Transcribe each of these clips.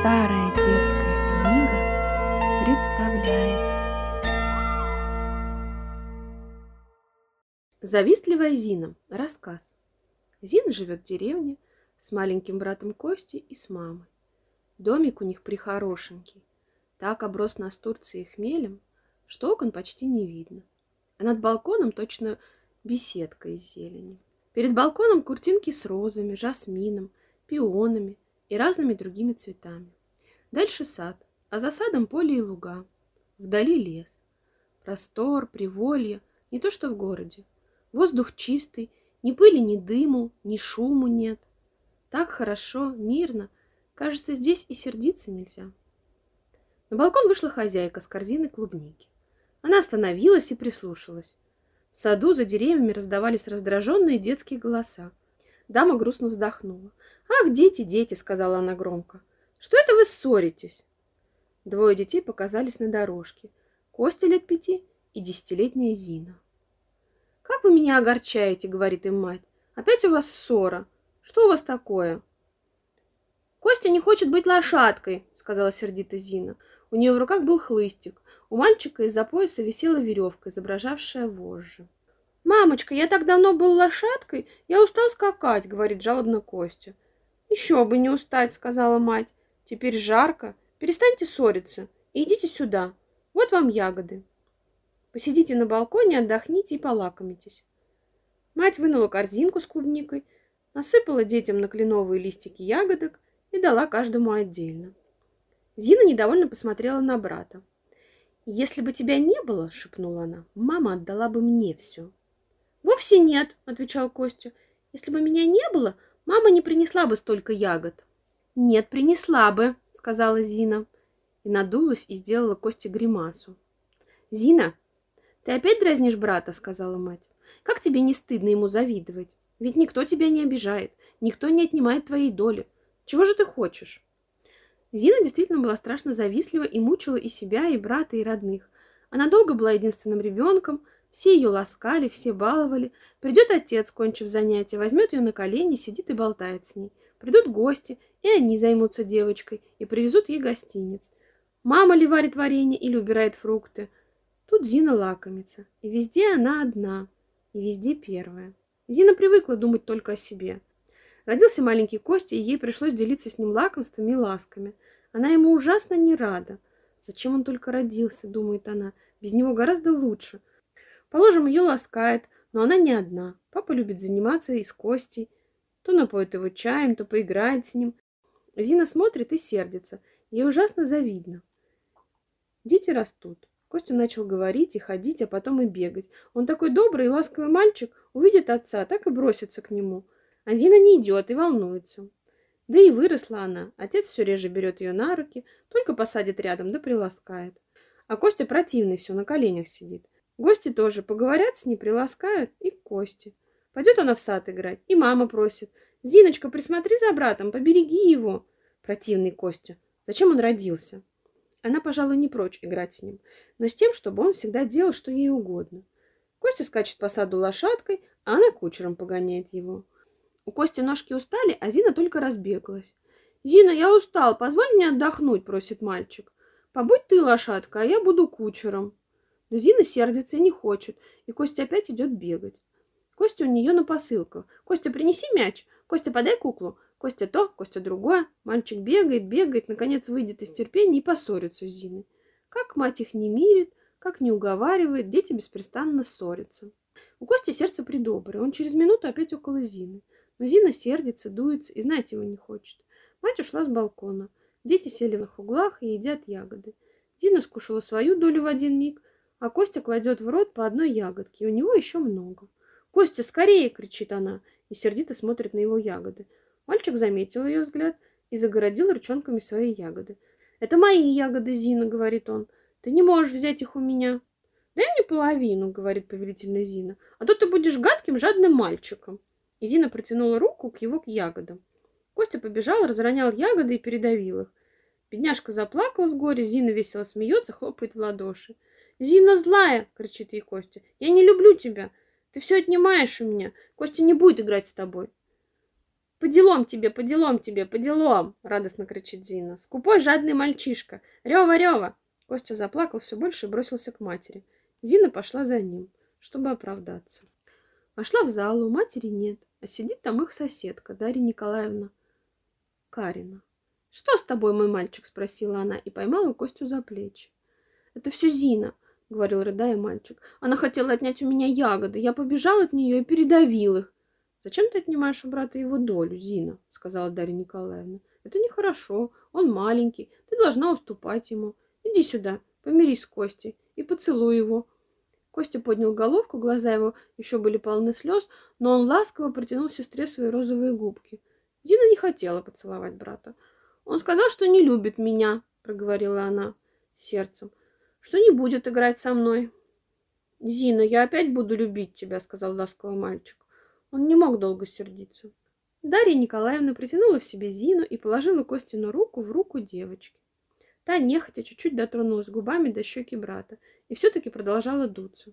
Старая детская книга представляет Завистливая Зина. Рассказ. Зина живет в деревне с маленьким братом Костей и с мамой. Домик у них прихорошенький. Так оброс настурцией хмелем, что окон почти не видно. А над балконом точно беседка из зелени. Перед балконом куртинки с розами, жасмином, пионами – и разными другими цветами. Дальше сад, а за садом поле и луга. Вдали лес. Простор, приволье, не то что в городе. Воздух чистый, ни пыли, ни дыму, ни шуму нет. Так хорошо, мирно. Кажется, здесь и сердиться нельзя. На балкон вышла хозяйка с корзиной клубники. Она остановилась и прислушалась. В саду за деревьями раздавались раздраженные детские голоса. Дама грустно вздохнула. «Ах, дети, дети!» — сказала она громко. «Что это вы ссоритесь?» Двое детей показались на дорожке. Костя лет пяти и десятилетняя Зина. «Как вы меня огорчаете!» — говорит им мать. «Опять у вас ссора. Что у вас такое?» «Костя не хочет быть лошадкой!» — сказала сердито Зина. У нее в руках был хлыстик. У мальчика из-за пояса висела веревка, изображавшая вожжи. «Мамочка, я так давно был лошадкой, я устал скакать», — говорит жалобно Костя. «Еще бы не устать», — сказала мать. «Теперь жарко. Перестаньте ссориться и идите сюда. Вот вам ягоды. Посидите на балконе, отдохните и полакомитесь». Мать вынула корзинку с клубникой, насыпала детям на кленовые листики ягодок и дала каждому отдельно. Зина недовольно посмотрела на брата. «Если бы тебя не было, — шепнула она, — мама отдала бы мне все». «Вовсе нет», — отвечал Костя. «Если бы меня не было, — Мама не принесла бы столько ягод. Нет, принесла бы, сказала Зина. И надулась и сделала Косте гримасу. Зина, ты опять дразнишь брата, сказала мать. Как тебе не стыдно ему завидовать? Ведь никто тебя не обижает, никто не отнимает твоей доли. Чего же ты хочешь? Зина действительно была страшно завистлива и мучила и себя, и брата, и родных. Она долго была единственным ребенком, все ее ласкали, все баловали. Придет отец, кончив занятие, возьмет ее на колени, сидит и болтает с ней. Придут гости, и они займутся девочкой и привезут ей гостиниц. Мама ли варит варенье или убирает фрукты. Тут Зина лакомится. И везде она одна. И везде первая. Зина привыкла думать только о себе. Родился маленький Костя, и ей пришлось делиться с ним лакомствами и ласками. Она ему ужасно не рада. Зачем он только родился, думает она. Без него гораздо лучше. Положим, ее ласкает, но она не одна. Папа любит заниматься и с Костей. То напоит его чаем, то поиграет с ним. Зина смотрит и сердится. Ей ужасно завидно. Дети растут. Костя начал говорить и ходить, а потом и бегать. Он такой добрый и ласковый мальчик, увидит отца, так и бросится к нему. А Зина не идет и волнуется. Да и выросла она. Отец все реже берет ее на руки, только посадит рядом да приласкает. А Костя противный все, на коленях сидит. Гости тоже поговорят с ней, приласкают и к Косте. Пойдет она в сад играть, и мама просит. «Зиночка, присмотри за братом, побереги его!» Противный Костя. Зачем он родился? Она, пожалуй, не прочь играть с ним, но с тем, чтобы он всегда делал, что ей угодно. Костя скачет по саду лошадкой, а она кучером погоняет его. У Кости ножки устали, а Зина только разбеглась. «Зина, я устал, позволь мне отдохнуть», — просит мальчик. «Побудь ты лошадка, а я буду кучером». Но Зина сердится и не хочет, и Костя опять идет бегать. Костя у нее на посылках. «Костя, принеси мяч! Костя, подай куклу!» Костя то, Костя другое. Мальчик бегает, бегает, наконец выйдет из терпения и поссорится с Зиной. Как мать их не мирит, как не уговаривает, дети беспрестанно ссорятся. У Кости сердце придоброе, он через минуту опять около Зины. Но Зина сердится, дуется и знать его не хочет. Мать ушла с балкона. Дети сели в их углах и едят ягоды. Зина скушала свою долю в один миг, а Костя кладет в рот по одной ягодке, у него еще много. «Костя, скорее!» — кричит она и сердито смотрит на его ягоды. Мальчик заметил ее взгляд и загородил ручонками свои ягоды. «Это мои ягоды, Зина», — говорит он. «Ты не можешь взять их у меня». «Дай мне половину», — говорит повелительно Зина, «а то ты будешь гадким, жадным мальчиком». И Зина протянула руку к его ягодам. Костя побежал, разронял ягоды и передавил их. Бедняжка заплакала с горя, Зина весело смеется, хлопает в ладоши. «Зина злая!» — кричит ей Костя. «Я не люблю тебя! Ты все отнимаешь у меня! Костя не будет играть с тобой!» По делам тебе, по делам тебе, по делам!» — радостно кричит Зина. «Скупой, жадный мальчишка! Рева, рева!» Костя заплакал все больше и бросился к матери. Зина пошла за ним, чтобы оправдаться. Вошла в залу, матери нет, а сидит там их соседка, Дарья Николаевна Карина. «Что с тобой, мой мальчик?» — спросила она и поймала Костю за плечи. «Это все Зина», — говорил рыдая мальчик. «Она хотела отнять у меня ягоды. Я побежал от нее и передавил их. «Зачем ты отнимаешь у брата его долю, Зина?» — сказала Дарья Николаевна. «Это нехорошо. Он маленький. Ты должна уступать ему. Иди сюда, помирись с Костей и поцелуй его». Костя поднял головку, глаза его еще были полны слез, но он ласково протянул сестре свои розовые губки. Дина не хотела поцеловать брата. «Он сказал, что не любит меня», — проговорила она сердцем, — «что не будет играть со мной». «Зина, я опять буду любить тебя», — сказал ласково мальчик. Он не мог долго сердиться. Дарья Николаевна притянула в себе Зину и положила Костину руку в руку девочки. Та нехотя чуть-чуть дотронулась губами до щеки брата и все-таки продолжала дуться.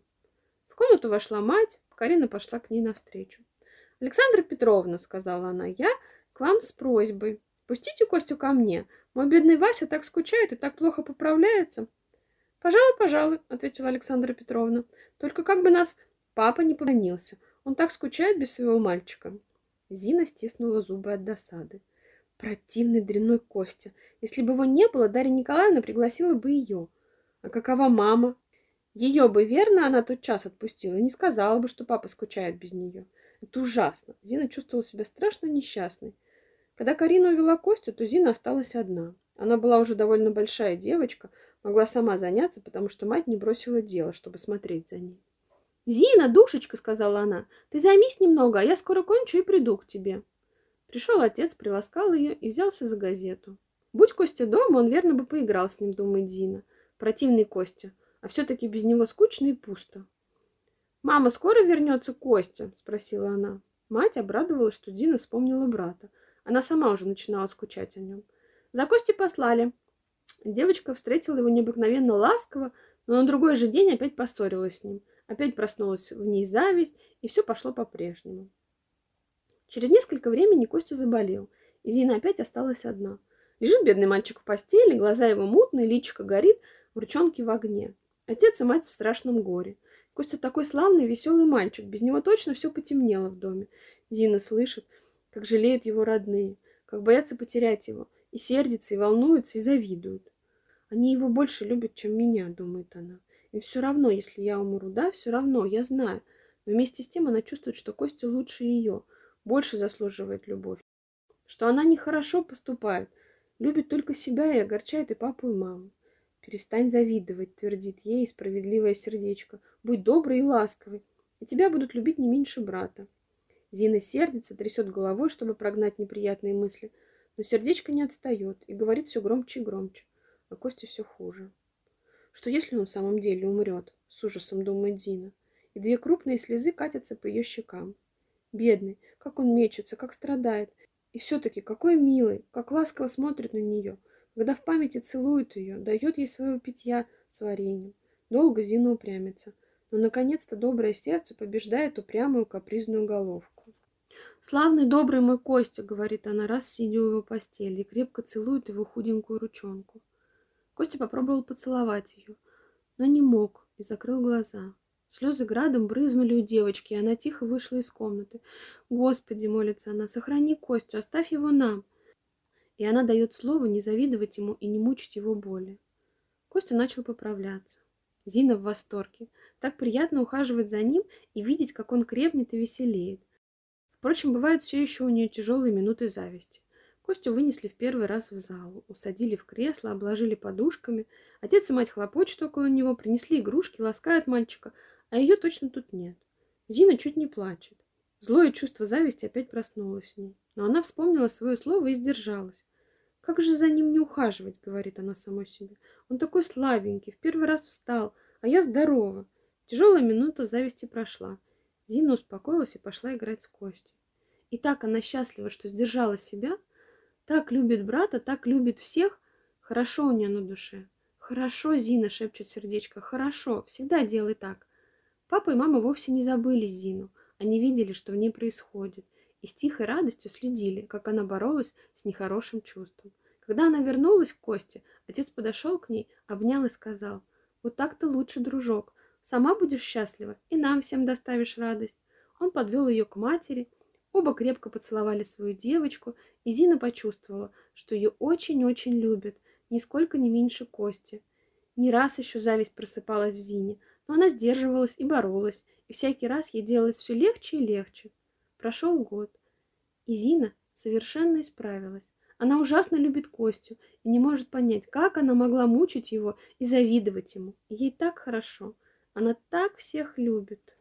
В комнату вошла мать, Карина пошла к ней навстречу. «Александра Петровна», — сказала она, — «я к вам с просьбой. Пустите Костю ко мне. Мой бедный Вася так скучает и так плохо поправляется». «Пожалуй, пожалуй», — ответила Александра Петровна. «Только как бы нас папа не поклонился. Он так скучает без своего мальчика. Зина стиснула зубы от досады. Противный дрянной Костя. Если бы его не было, Дарья Николаевна пригласила бы ее. А какова мама? Ее бы, верно, она тот час отпустила и не сказала бы, что папа скучает без нее. Это ужасно. Зина чувствовала себя страшно несчастной. Когда Карина увела Костю, то Зина осталась одна. Она была уже довольно большая девочка, могла сама заняться, потому что мать не бросила дело, чтобы смотреть за ней. «Зина, душечка!» — сказала она. «Ты займись немного, а я скоро кончу и приду к тебе». Пришел отец, приласкал ее и взялся за газету. Будь Костя дома, он верно бы поиграл с ним, думает Зина. Противный Костя, а все-таки без него скучно и пусто. «Мама, скоро вернется Костя?» — спросила она. Мать обрадовалась, что Дина вспомнила брата. Она сама уже начинала скучать о нем. За Костей послали. Девочка встретила его необыкновенно ласково, но на другой же день опять поссорилась с ним — Опять проснулась в ней зависть, и все пошло по-прежнему. Через несколько времени Костя заболел, и Зина опять осталась одна. Лежит бедный мальчик в постели, глаза его мутные, личико горит, в ручонке в огне. Отец и мать в страшном горе. Костя такой славный, веселый мальчик. Без него точно все потемнело в доме. Зина слышит, как жалеют его родные, как боятся потерять его, и сердится, и волнуется, и завидуют. Они его больше любят, чем меня, думает она. И все равно, если я умру, да, все равно, я знаю. Но вместе с тем она чувствует, что Костя лучше ее, больше заслуживает любовь. Что она нехорошо поступает, любит только себя и огорчает и папу, и маму. Перестань завидовать, твердит ей справедливое сердечко. Будь добрый и ласковый, и тебя будут любить не меньше брата. Зина сердится, трясет головой, чтобы прогнать неприятные мысли, но сердечко не отстает и говорит все громче и громче, а Костя все хуже. Что если он в самом деле умрет? С ужасом думает Дина. И две крупные слезы катятся по ее щекам. Бедный, как он мечется, как страдает. И все-таки какой милый, как ласково смотрит на нее, когда в памяти целует ее, дает ей своего питья с вареньем. Долго Зина упрямится, но наконец-то доброе сердце побеждает упрямую капризную головку. «Славный, добрый мой Костя», — говорит она, раз сидя у его постели, и крепко целует его худенькую ручонку. Костя попробовал поцеловать ее, но не мог и закрыл глаза. Слезы градом брызнули у девочки, и она тихо вышла из комнаты. «Господи!» — молится она, — «сохрани Костю, оставь его нам!» И она дает слово не завидовать ему и не мучить его боли. Костя начал поправляться. Зина в восторге. Так приятно ухаживать за ним и видеть, как он крепнет и веселеет. Впрочем, бывают все еще у нее тяжелые минуты зависти. Костю вынесли в первый раз в залу, усадили в кресло, обложили подушками. Отец и мать хлопочут около него, принесли игрушки, ласкают мальчика, а ее точно тут нет. Зина чуть не плачет. Злое чувство зависти опять проснулось в ней. Но она вспомнила свое слово и сдержалась. «Как же за ним не ухаживать?» — говорит она самой себе. «Он такой слабенький, в первый раз встал, а я здорова». Тяжелая минута зависти прошла. Зина успокоилась и пошла играть с Костей. И так она счастлива, что сдержала себя — так любит брата, так любит всех. Хорошо у нее на душе. Хорошо, Зина, шепчет сердечко. Хорошо, всегда делай так. Папа и мама вовсе не забыли Зину. Они видели, что в ней происходит. и с тихой радостью следили, как она боролась с нехорошим чувством. Когда она вернулась к Косте, отец подошел к ней, обнял и сказал, «Вот так-то лучше, дружок. Сама будешь счастлива, и нам всем доставишь радость». Он подвел ее к матери, оба крепко поцеловали свою девочку, и Зина почувствовала, что ее очень-очень любят, нисколько не меньше Кости. Не раз еще зависть просыпалась в Зине, но она сдерживалась и боролась, и всякий раз ей делалось все легче и легче. Прошел год, и Зина совершенно исправилась. Она ужасно любит Костю и не может понять, как она могла мучить его и завидовать ему. Ей так хорошо. Она так всех любит.